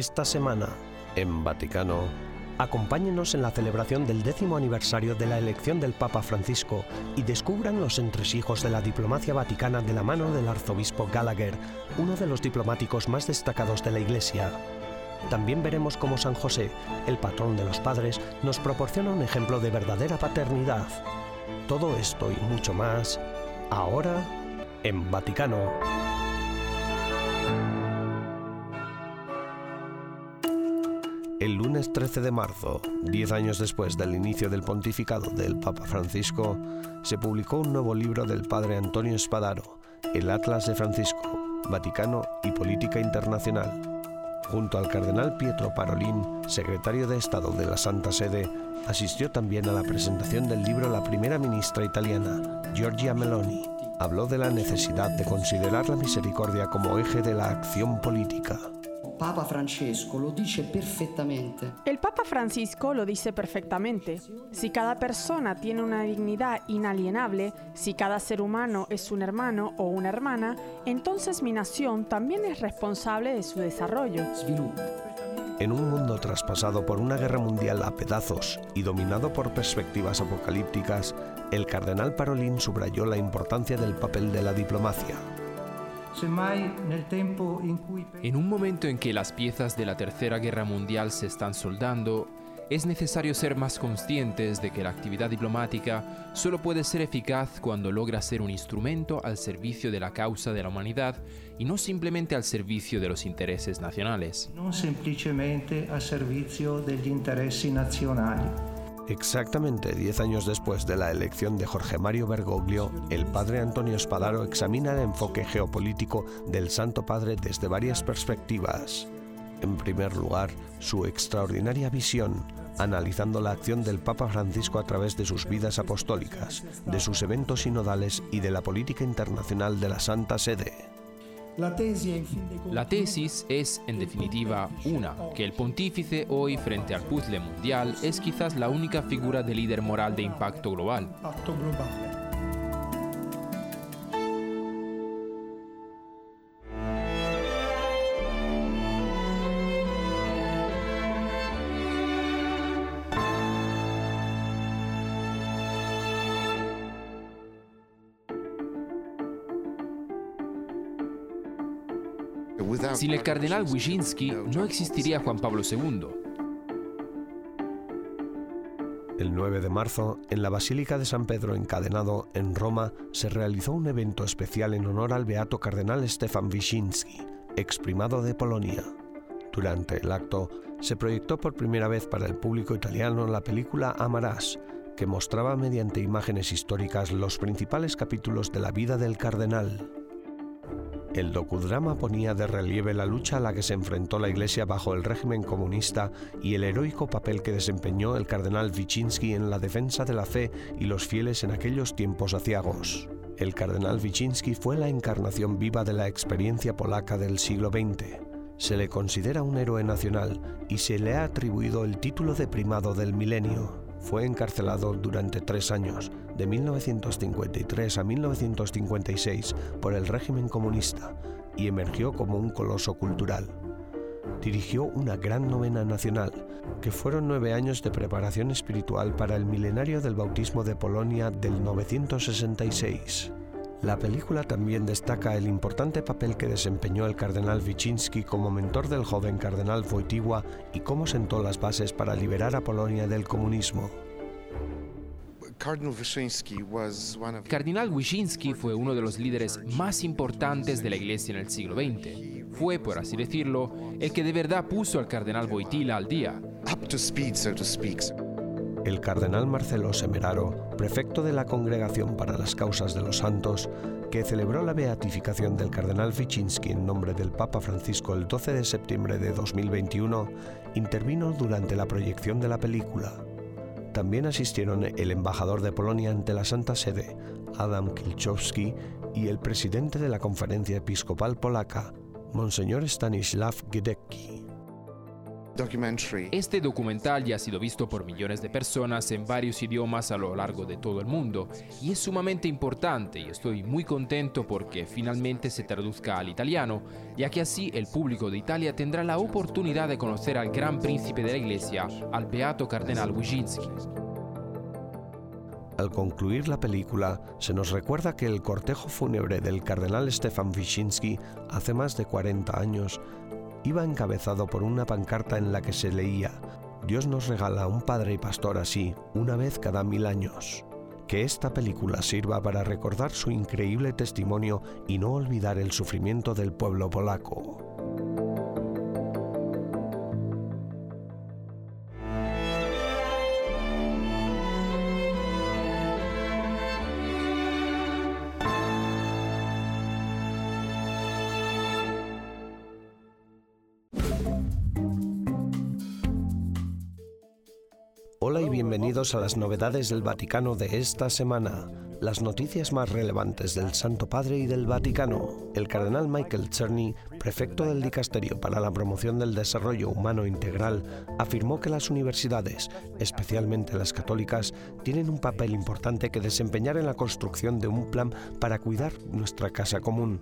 Esta semana, en Vaticano, acompáñenos en la celebración del décimo aniversario de la elección del Papa Francisco y descubran los entresijos de la diplomacia vaticana de la mano del arzobispo Gallagher, uno de los diplomáticos más destacados de la Iglesia. También veremos cómo San José, el patrón de los padres, nos proporciona un ejemplo de verdadera paternidad. Todo esto y mucho más, ahora en Vaticano. El lunes 13 de marzo, diez años después del inicio del pontificado del Papa Francisco, se publicó un nuevo libro del padre Antonio Espadaro, El Atlas de Francisco, Vaticano y Política Internacional. Junto al cardenal Pietro Parolin, secretario de Estado de la Santa Sede, asistió también a la presentación del libro la primera ministra italiana, Giorgia Meloni. Habló de la necesidad de considerar la misericordia como eje de la acción política. Papa Francesco lo dice perfectamente. El Papa Francisco lo dice perfectamente. Si cada persona tiene una dignidad inalienable, si cada ser humano es un hermano o una hermana, entonces mi nación también es responsable de su desarrollo. En un mundo traspasado por una guerra mundial a pedazos y dominado por perspectivas apocalípticas, el cardenal Parolin subrayó la importancia del papel de la diplomacia. En un momento en que las piezas de la Tercera Guerra Mundial se están soldando, es necesario ser más conscientes de que la actividad diplomática solo puede ser eficaz cuando logra ser un instrumento al servicio de la causa de la humanidad y no simplemente al servicio de los intereses nacionales. No simplemente al servicio de los intereses nacionales. Exactamente diez años después de la elección de Jorge Mario Bergoglio, el padre Antonio Espadaro examina el enfoque geopolítico del Santo Padre desde varias perspectivas. En primer lugar, su extraordinaria visión, analizando la acción del Papa Francisco a través de sus vidas apostólicas, de sus eventos sinodales y de la política internacional de la Santa Sede. La tesis es, en definitiva, una, que el pontífice hoy frente al puzzle mundial es quizás la única figura de líder moral de impacto global. Sin el cardenal Wyszynski no existiría Juan Pablo II. El 9 de marzo, en la Basílica de San Pedro Encadenado, en Roma, se realizó un evento especial en honor al beato cardenal Stefan Wyszynski, exprimado de Polonia. Durante el acto, se proyectó por primera vez para el público italiano la película Amarás, que mostraba mediante imágenes históricas los principales capítulos de la vida del cardenal. El docudrama ponía de relieve la lucha a la que se enfrentó la Iglesia bajo el régimen comunista y el heroico papel que desempeñó el cardenal Wyszynski en la defensa de la fe y los fieles en aquellos tiempos aciagos. El cardenal Wyszynski fue la encarnación viva de la experiencia polaca del siglo XX. Se le considera un héroe nacional y se le ha atribuido el título de primado del milenio. Fue encarcelado durante tres años, de 1953 a 1956, por el régimen comunista y emergió como un coloso cultural. Dirigió una gran novena nacional, que fueron nueve años de preparación espiritual para el milenario del bautismo de Polonia del 966. La película también destaca el importante papel que desempeñó el cardenal Wyszynski como mentor del joven cardenal Wojtyła y cómo sentó las bases para liberar a Polonia del comunismo. Cardinal Wyszynski fue uno de los líderes más importantes de la Iglesia en el siglo XX. Fue, por así decirlo, el que de verdad puso al cardenal Wojtyła al día. El cardenal Marcelo Semeraro, prefecto de la Congregación para las Causas de los Santos, que celebró la beatificación del cardenal Wyszynski en nombre del Papa Francisco el 12 de septiembre de 2021, intervino durante la proyección de la película. También asistieron el embajador de Polonia ante la Santa Sede, Adam Kilchowski, y el presidente de la Conferencia Episcopal Polaca, Monseñor Stanislav Gidecki. Este documental ya ha sido visto por millones de personas en varios idiomas a lo largo de todo el mundo y es sumamente importante y estoy muy contento porque finalmente se traduzca al italiano, ya que así el público de Italia tendrá la oportunidad de conocer al gran príncipe de la iglesia, al beato cardenal Wyszynski. Al concluir la película, se nos recuerda que el cortejo fúnebre del cardenal Stefan Wyszynski hace más de 40 años iba encabezado por una pancarta en la que se leía Dios nos regala un padre y pastor así una vez cada mil años. Que esta película sirva para recordar su increíble testimonio y no olvidar el sufrimiento del pueblo polaco. Hola y bienvenidos a las novedades del Vaticano de esta semana. Las noticias más relevantes del Santo Padre y del Vaticano. El cardenal Michael Czerny, prefecto del Dicasterio para la Promoción del Desarrollo Humano Integral, afirmó que las universidades, especialmente las católicas, tienen un papel importante que desempeñar en la construcción de un plan para cuidar nuestra casa común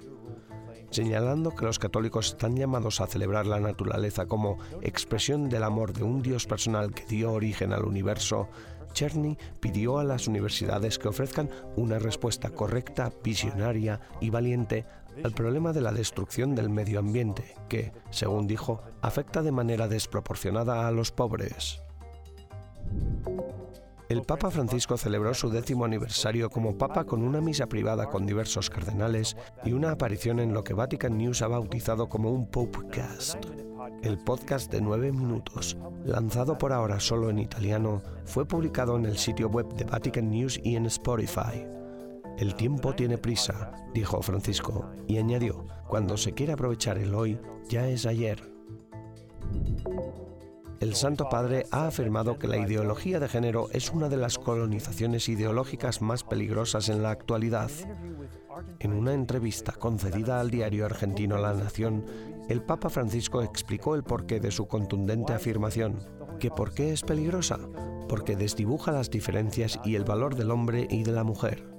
señalando que los católicos están llamados a celebrar la naturaleza como expresión del amor de un Dios personal que dio origen al universo, Cherny pidió a las universidades que ofrezcan una respuesta correcta, visionaria y valiente al problema de la destrucción del medio ambiente, que, según dijo, afecta de manera desproporcionada a los pobres. El Papa Francisco celebró su décimo aniversario como Papa con una misa privada con diversos cardenales y una aparición en lo que Vatican News ha bautizado como un Popecast. El podcast de nueve minutos, lanzado por ahora solo en italiano, fue publicado en el sitio web de Vatican News y en Spotify. El tiempo tiene prisa, dijo Francisco, y añadió, cuando se quiere aprovechar el hoy, ya es ayer el Santo Padre ha afirmado que la ideología de género es una de las colonizaciones ideológicas más peligrosas en la actualidad. En una entrevista concedida al diario argentino La Nación, el Papa Francisco explicó el porqué de su contundente afirmación. ¿Que por qué es peligrosa? Porque desdibuja las diferencias y el valor del hombre y de la mujer.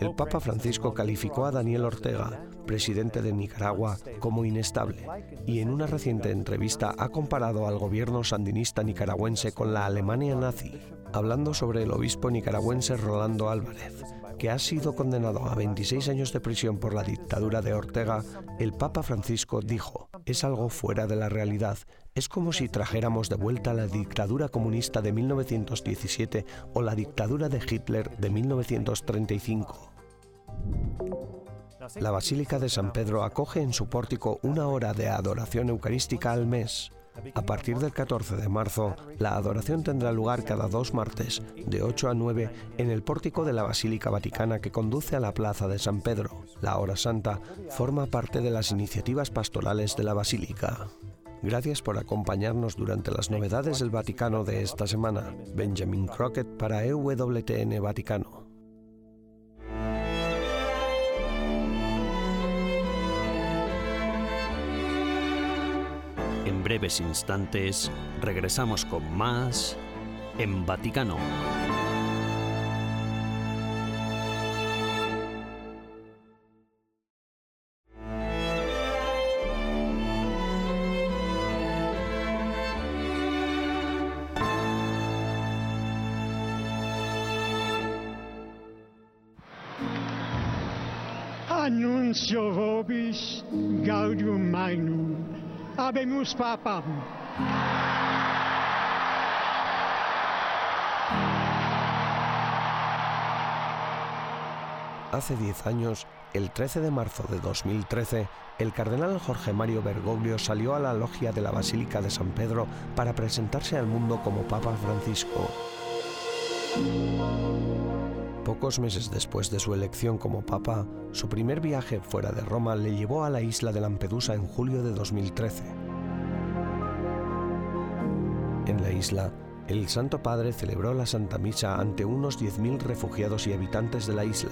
El Papa Francisco calificó a Daniel Ortega, presidente de Nicaragua, como inestable y en una reciente entrevista ha comparado al gobierno sandinista nicaragüense con la Alemania nazi, hablando sobre el obispo nicaragüense Rolando Álvarez, que ha sido condenado a 26 años de prisión por la dictadura de Ortega, el Papa Francisco dijo, es algo fuera de la realidad, es como si trajéramos de vuelta la dictadura comunista de 1917 o la dictadura de Hitler de 1935. La Basílica de San Pedro acoge en su pórtico una hora de adoración eucarística al mes. A partir del 14 de marzo, la adoración tendrá lugar cada dos martes, de 8 a 9, en el pórtico de la Basílica Vaticana que conduce a la Plaza de San Pedro. La hora santa forma parte de las iniciativas pastorales de la Basílica. Gracias por acompañarnos durante las novedades del Vaticano de esta semana. Benjamin Crockett para EWTN Vaticano. Breves instantes regresamos con más en Vaticano. Annuncio vobis gaudium magnum Habemus Papam. Hace 10 años, el 13 de marzo de 2013, el cardenal Jorge Mario Bergoglio salió a la logia de la Basílica de San Pedro para presentarse al mundo como Papa Francisco. Pocos meses después de su elección como papa, su primer viaje fuera de Roma le llevó a la isla de Lampedusa en julio de 2013. En la isla, el Santo Padre celebró la Santa Misa ante unos 10.000 refugiados y habitantes de la isla.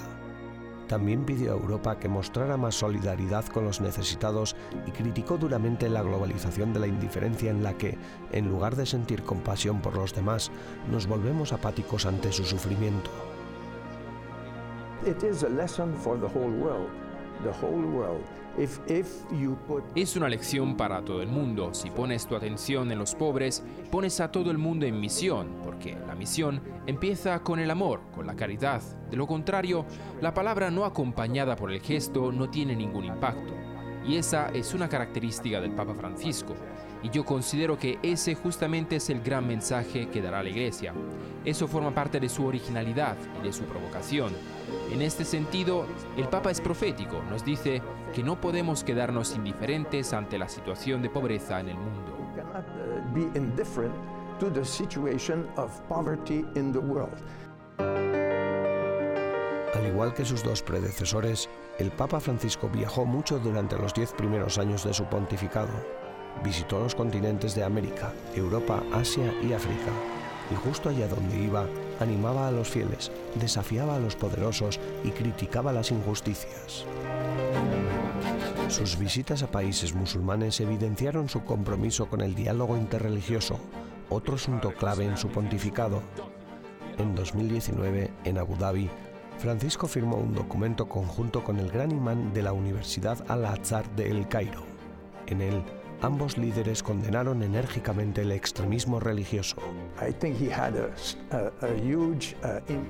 También pidió a Europa que mostrara más solidaridad con los necesitados y criticó duramente la globalización de la indiferencia en la que, en lugar de sentir compasión por los demás, nos volvemos apáticos ante su sufrimiento. Es una lección para todo el mundo. Si pones tu atención en los pobres, pones a todo el mundo en misión, porque la misión empieza con el amor, con la caridad. De lo contrario, la palabra no acompañada por el gesto no tiene ningún impacto. Y esa es una característica del Papa Francisco. Y yo considero que ese justamente es el gran mensaje que dará la Iglesia. Eso forma parte de su originalidad y de su provocación. En este sentido, el Papa es profético, nos dice que no podemos quedarnos indiferentes ante la situación de pobreza en el mundo. Al igual que sus dos predecesores, el Papa Francisco viajó mucho durante los diez primeros años de su pontificado. Visitó los continentes de América, Europa, Asia y África, y justo allá donde iba, animaba a los fieles, desafiaba a los poderosos y criticaba las injusticias. Sus visitas a países musulmanes evidenciaron su compromiso con el diálogo interreligioso, otro asunto clave en su pontificado. En 2019, en Abu Dhabi, Francisco firmó un documento conjunto con el gran imán de la Universidad Al-Azhar de El Cairo. En él, ambos líderes condenaron enérgicamente el extremismo religioso.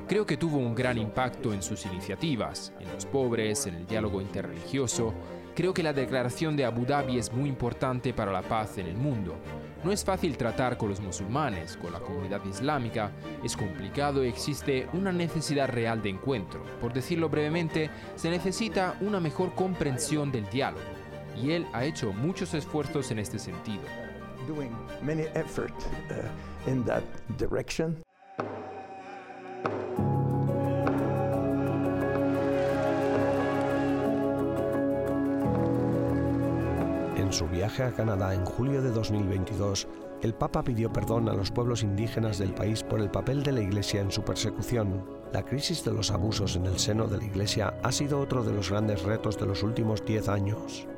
Creo que tuvo un gran impacto en sus iniciativas, en los pobres, en el diálogo interreligioso. Creo que la declaración de Abu Dhabi es muy importante para la paz en el mundo. No es fácil tratar con los musulmanes, con la comunidad islámica, es complicado y existe una necesidad real de encuentro. Por decirlo brevemente, se necesita una mejor comprensión del diálogo y él ha hecho muchos esfuerzos en este sentido. En su viaje a Canadá en julio de 2022, el Papa pidió perdón a los pueblos indígenas del país por el papel de la Iglesia en su persecución. La crisis de los abusos en el seno de la Iglesia ha sido otro de los grandes retos de los últimos diez años.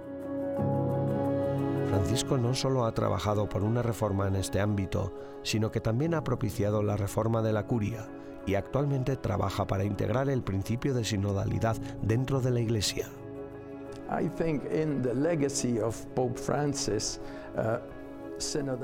Francisco no solo ha trabajado por una reforma en este ámbito, sino que también ha propiciado la reforma de la curia y actualmente trabaja para integrar el principio de sinodalidad dentro de la Iglesia.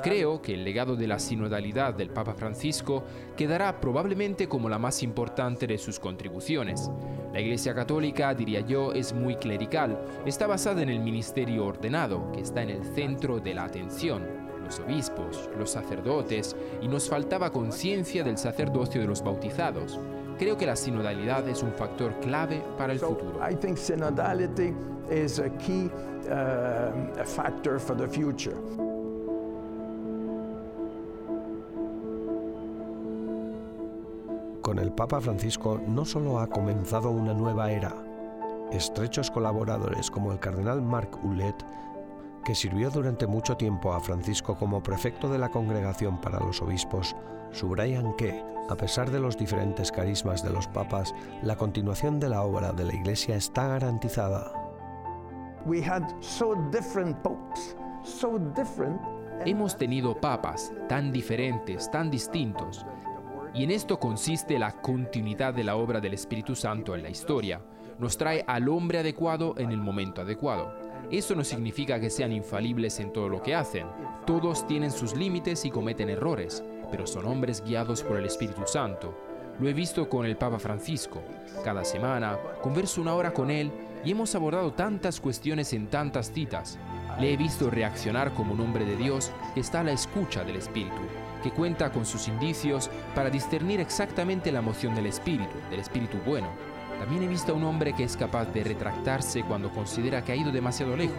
Creo que el legado de la sinodalidad del Papa Francisco quedará probablemente como la más importante de sus contribuciones. La Iglesia Católica, diría yo, es muy clerical, está basada en el ministerio ordenado, que está en el centro de la atención, los obispos, los sacerdotes, y nos faltaba conciencia del sacerdocio de los bautizados. Creo que la sinodalidad es un factor clave para el futuro. Con el Papa Francisco no solo ha comenzado una nueva era, estrechos colaboradores como el cardenal Marc Ouellet, que sirvió durante mucho tiempo a Francisco como prefecto de la Congregación para los Obispos, subrayan que, a pesar de los diferentes carismas de los papas, la continuación de la obra de la Iglesia está garantizada. Hemos tenido papas tan diferentes, tan distintos, y en esto consiste la continuidad de la obra del Espíritu Santo en la historia. Nos trae al hombre adecuado en el momento adecuado. Eso no significa que sean infalibles en todo lo que hacen. Todos tienen sus límites y cometen errores, pero son hombres guiados por el Espíritu Santo. Lo he visto con el Papa Francisco. Cada semana converso una hora con él y hemos abordado tantas cuestiones en tantas citas. Le he visto reaccionar como un hombre de Dios que está a la escucha del Espíritu que cuenta con sus indicios para discernir exactamente la emoción del espíritu, del espíritu bueno. También he visto a un hombre que es capaz de retractarse cuando considera que ha ido demasiado lejos.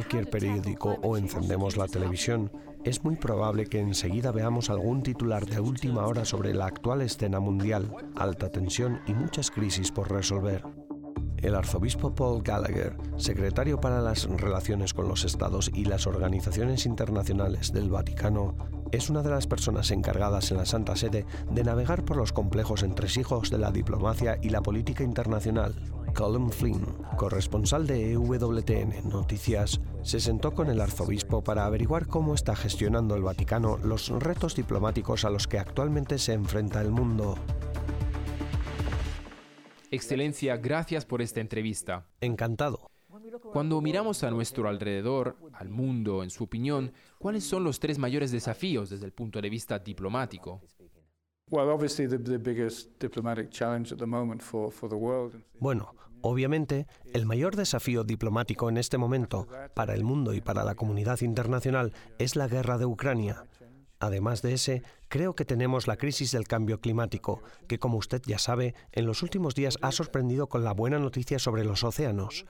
Cualquier periódico o encendemos la televisión, es muy probable que enseguida veamos algún titular de última hora sobre la actual escena mundial, alta tensión y muchas crisis por resolver. El arzobispo Paul Gallagher, secretario para las relaciones con los estados y las organizaciones internacionales del Vaticano, es una de las personas encargadas en la Santa Sede de navegar por los complejos entresijos de la diplomacia y la política internacional. Colin Flynn, corresponsal de EWTN Noticias, se sentó con el arzobispo para averiguar cómo está gestionando el Vaticano los retos diplomáticos a los que actualmente se enfrenta el mundo. Excelencia, gracias por esta entrevista. Encantado. Cuando miramos a nuestro alrededor, al mundo, en su opinión, ¿cuáles son los tres mayores desafíos desde el punto de vista diplomático? Bueno, obviamente, el mayor desafío diplomático en este momento para el mundo y para la comunidad internacional es la guerra de Ucrania. Además de ese, creo que tenemos la crisis del cambio climático, que como usted ya sabe, en los últimos días ha sorprendido con la buena noticia sobre los océanos.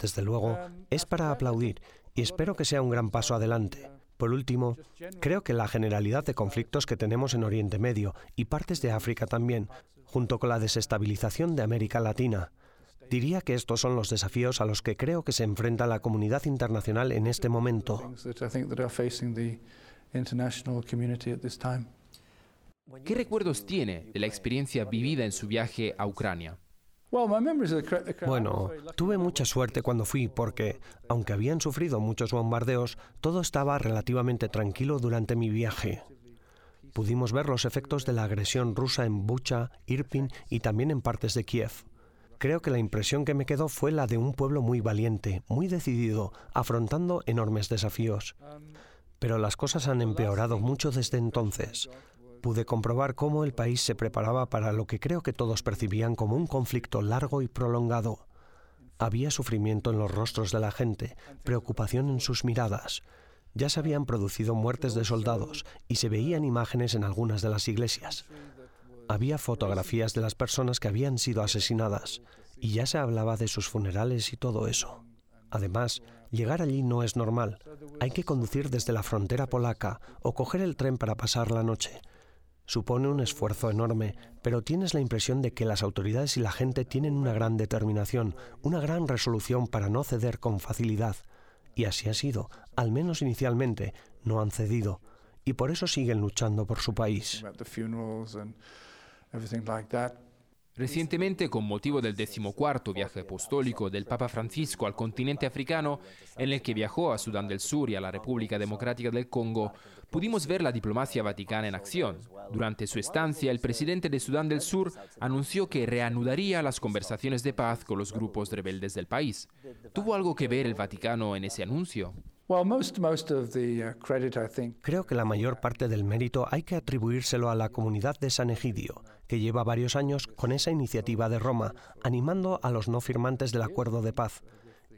Desde luego, es para aplaudir y espero que sea un gran paso adelante. Por último, creo que la generalidad de conflictos que tenemos en Oriente Medio y partes de África también, junto con la desestabilización de América Latina, diría que estos son los desafíos a los que creo que se enfrenta la comunidad internacional en este momento. ¿Qué recuerdos tiene de la experiencia vivida en su viaje a Ucrania? Bueno, tuve mucha suerte cuando fui porque, aunque habían sufrido muchos bombardeos, todo estaba relativamente tranquilo durante mi viaje. Pudimos ver los efectos de la agresión rusa en Bucha, Irpin y también en partes de Kiev. Creo que la impresión que me quedó fue la de un pueblo muy valiente, muy decidido, afrontando enormes desafíos. Pero las cosas han empeorado mucho desde entonces. Pude comprobar cómo el país se preparaba para lo que creo que todos percibían como un conflicto largo y prolongado. Había sufrimiento en los rostros de la gente, preocupación en sus miradas. Ya se habían producido muertes de soldados y se veían imágenes en algunas de las iglesias. Había fotografías de las personas que habían sido asesinadas y ya se hablaba de sus funerales y todo eso. Además, llegar allí no es normal. Hay que conducir desde la frontera polaca o coger el tren para pasar la noche. Supone un esfuerzo enorme, pero tienes la impresión de que las autoridades y la gente tienen una gran determinación, una gran resolución para no ceder con facilidad. Y así ha sido, al menos inicialmente, no han cedido. Y por eso siguen luchando por su país. Recientemente, con motivo del decimocuarto viaje apostólico del Papa Francisco al continente africano, en el que viajó a Sudán del Sur y a la República Democrática del Congo, pudimos ver la diplomacia vaticana en acción. Durante su estancia, el presidente de Sudán del Sur anunció que reanudaría las conversaciones de paz con los grupos rebeldes del país. ¿Tuvo algo que ver el Vaticano en ese anuncio? Creo que la mayor parte del mérito hay que atribuírselo a la comunidad de San Egidio, que lleva varios años con esa iniciativa de Roma, animando a los no firmantes del acuerdo de paz.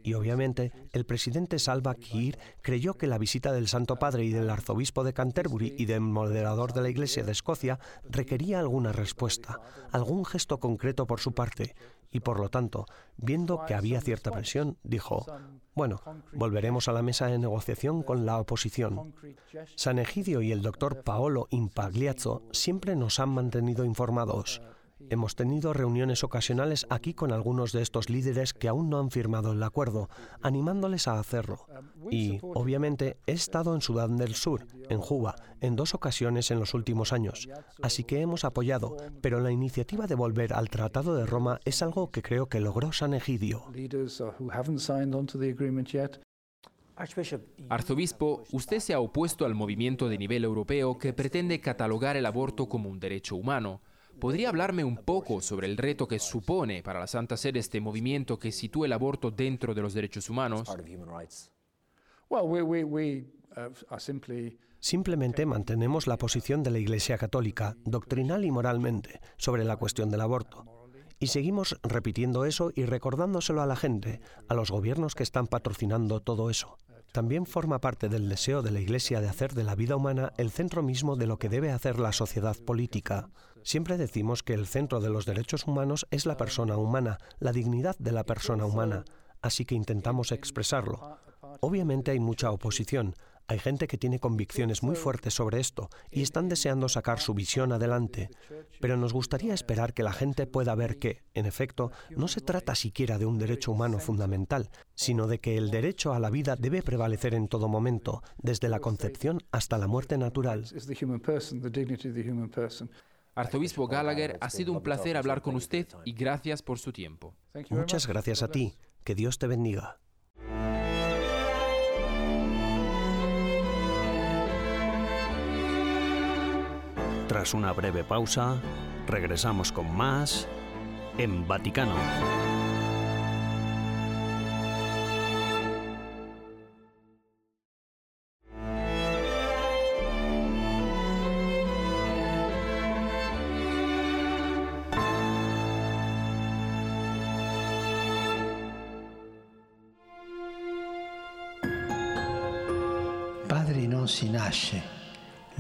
Y obviamente el presidente Salva Kiir creyó que la visita del Santo Padre y del arzobispo de Canterbury y del moderador de la Iglesia de Escocia requería alguna respuesta, algún gesto concreto por su parte, y por lo tanto, viendo que había cierta presión, dijo, bueno, volveremos a la mesa de negociación con la oposición. San Egidio y el doctor Paolo Impagliazzo siempre nos han mantenido informados. Hemos tenido reuniones ocasionales aquí con algunos de estos líderes que aún no han firmado el acuerdo, animándoles a hacerlo. Y, obviamente, he estado en Sudán del Sur, en Juba, en dos ocasiones en los últimos años, así que hemos apoyado, pero la iniciativa de volver al Tratado de Roma es algo que creo que logró San Egidio. Arzobispo, usted se ha opuesto al movimiento de nivel europeo que pretende catalogar el aborto como un derecho humano. ¿Podría hablarme un poco sobre el reto que supone para la Santa Sede este movimiento que sitúa el aborto dentro de los derechos humanos? Simplemente mantenemos la posición de la Iglesia Católica, doctrinal y moralmente, sobre la cuestión del aborto. Y seguimos repitiendo eso y recordándoselo a la gente, a los gobiernos que están patrocinando todo eso. También forma parte del deseo de la Iglesia de hacer de la vida humana el centro mismo de lo que debe hacer la sociedad política. Siempre decimos que el centro de los derechos humanos es la persona humana, la dignidad de la persona humana. así que intentamos expresarlo. Obviamente hay mucha oposición, hay gente que tiene convicciones muy fuertes sobre esto y están deseando sacar su visión adelante, pero nos gustaría esperar que la gente pueda ver que, en efecto, no se trata siquiera de un derecho humano fundamental, sino de que el derecho a la vida debe prevalecer en todo momento, desde la concepción hasta la muerte natural. Arzobispo Gallagher, ha sido un placer hablar con usted y gracias por su tiempo. Muchas gracias a ti. Que Dios te bendiga. Tras una breve pausa, regresamos con más en Vaticano. Padre non si nasce,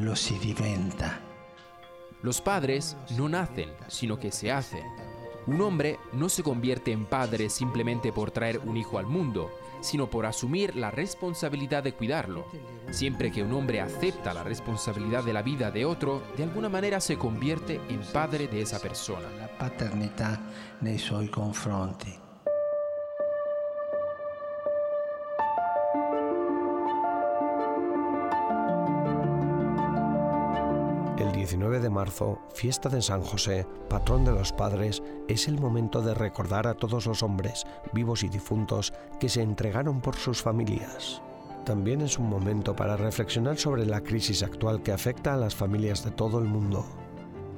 lo si diventa. Los padres no nacen, sino que se hacen. Un hombre no se convierte en padre simplemente por traer un hijo al mundo, sino por asumir la responsabilidad de cuidarlo. Siempre que un hombre acepta la responsabilidad de la vida de otro, de alguna manera se convierte en padre de esa persona. La paternità nei suoi confronti. El 19 de marzo, fiesta de San José, patrón de los padres, es el momento de recordar a todos los hombres, vivos y difuntos, que se entregaron por sus familias. También es un momento para reflexionar sobre la crisis actual que afecta a las familias de todo el mundo.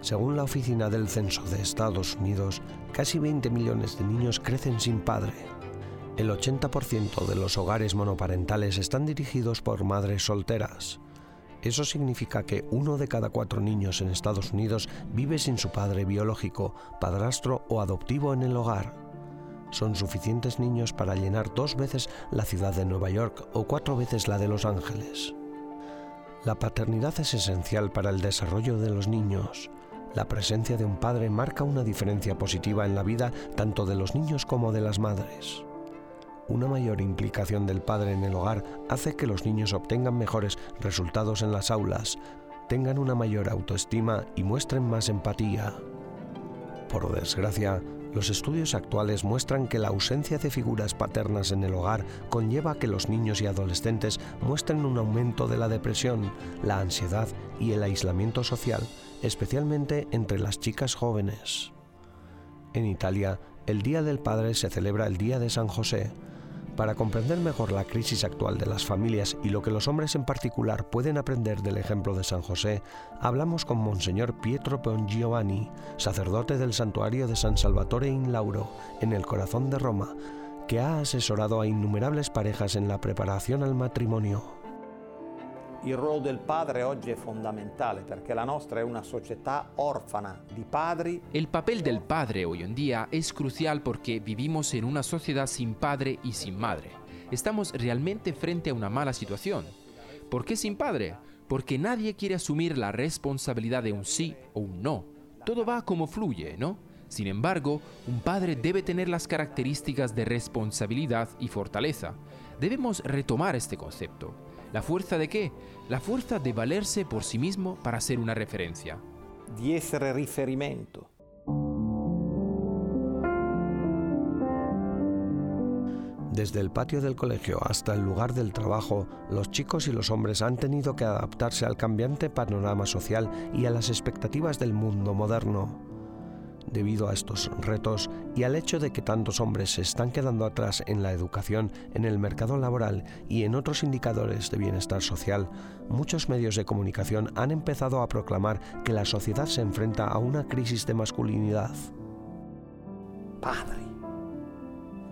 Según la Oficina del Censo de Estados Unidos, casi 20 millones de niños crecen sin padre. El 80% de los hogares monoparentales están dirigidos por madres solteras. Eso significa que uno de cada cuatro niños en Estados Unidos vive sin su padre biológico, padrastro o adoptivo en el hogar. Son suficientes niños para llenar dos veces la ciudad de Nueva York o cuatro veces la de Los Ángeles. La paternidad es esencial para el desarrollo de los niños. La presencia de un padre marca una diferencia positiva en la vida tanto de los niños como de las madres. Una mayor implicación del padre en el hogar hace que los niños obtengan mejores resultados en las aulas, tengan una mayor autoestima y muestren más empatía. Por desgracia, los estudios actuales muestran que la ausencia de figuras paternas en el hogar conlleva que los niños y adolescentes muestren un aumento de la depresión, la ansiedad y el aislamiento social, especialmente entre las chicas jóvenes. En Italia, el Día del Padre se celebra el Día de San José, para comprender mejor la crisis actual de las familias y lo que los hombres en particular pueden aprender del ejemplo de San José, hablamos con Monseñor Pietro Giovanni, sacerdote del santuario de San Salvatore in Lauro, en el corazón de Roma, que ha asesorado a innumerables parejas en la preparación al matrimonio. El papel del padre hoy en día es crucial porque vivimos en una sociedad sin padre y sin madre. Estamos realmente frente a una mala situación. ¿Por qué sin padre? Porque nadie quiere asumir la responsabilidad de un sí o un no. Todo va como fluye, ¿no? Sin embargo, un padre debe tener las características de responsabilidad y fortaleza. Debemos retomar este concepto. ¿La fuerza de qué? La fuerza de valerse por sí mismo para ser una referencia. Di essere riferimento. Desde el patio del colegio hasta el lugar del trabajo, los chicos y los hombres han tenido que adaptarse al cambiante panorama social y a las expectativas del mundo moderno. Debido a estos retos y al hecho de que tantos hombres se están quedando atrás en la educación, en el mercado laboral y en otros indicadores de bienestar social, muchos medios de comunicación han empezado a proclamar que la sociedad se enfrenta a una crisis de masculinidad. Padri,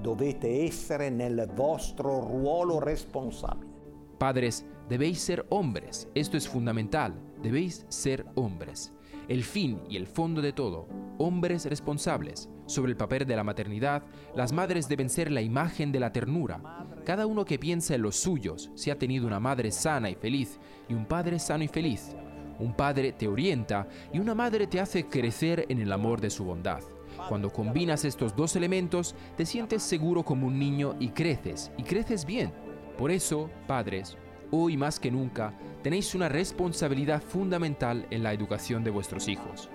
dovete essere nel vostro ruolo responsabile. Padres, debéis ser hombres. Esto es fundamental. Debéis ser hombres. El fin y el fondo de todo, hombres responsables. Sobre el papel de la maternidad, las madres deben ser la imagen de la ternura. Cada uno que piensa en los suyos, si ha tenido una madre sana y feliz y un padre sano y feliz. Un padre te orienta y una madre te hace crecer en el amor de su bondad. Cuando combinas estos dos elementos, te sientes seguro como un niño y creces, y creces bien. Por eso, padres, hoy más que nunca, tenéis una responsabilidad fundamental en la educación de vuestros hijos.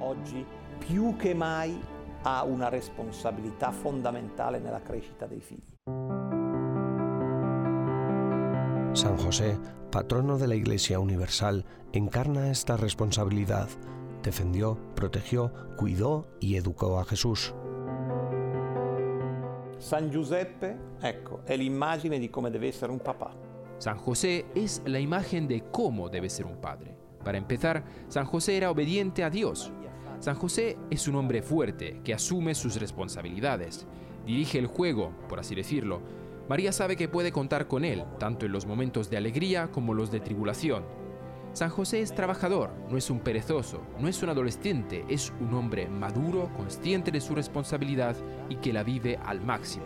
Oggi più che mai ha una responsabilità fondamentale nella crescita dei figli. San José, patrono de la Iglesia Universal, encarna esta responsabilidad. Defendió, protegió, cuidó y educó a Jesús. San Giuseppe, ecco, è l'immagine di come deve essere un papà. San José es la imagen de cómo debe ser un padre. Para empezar, San José era obediente a Dios. San José es un hombre fuerte que asume sus responsabilidades, dirige el juego, por así decirlo. María sabe que puede contar con él, tanto en los momentos de alegría como los de tribulación. San José es trabajador, no es un perezoso, no es un adolescente, es un hombre maduro, consciente de su responsabilidad y que la vive al máximo.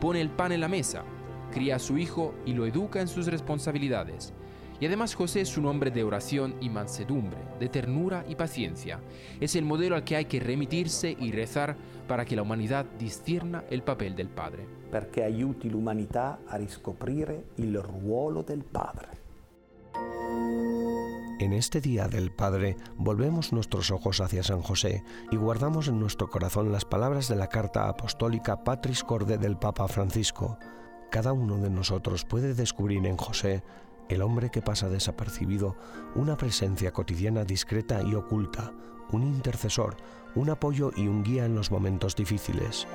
Pone el pan en la mesa, cría a su hijo y lo educa en sus responsabilidades. Y además José es un hombre de oración y mansedumbre, de ternura y paciencia. Es el modelo al que hay que remitirse y rezar para que la humanidad discierna el papel del Padre. Perché aiuti l'umanità a riscoprire il ruolo del Padre. En este Día del Padre volvemos nuestros ojos hacia San José y guardamos en nuestro corazón las palabras de la carta apostólica Patris Corde del Papa Francisco. Cada uno de nosotros puede descubrir en José el hombre que pasa desapercibido, una presencia cotidiana discreta y oculta, un intercesor, un apoyo y un guía en los momentos difíciles.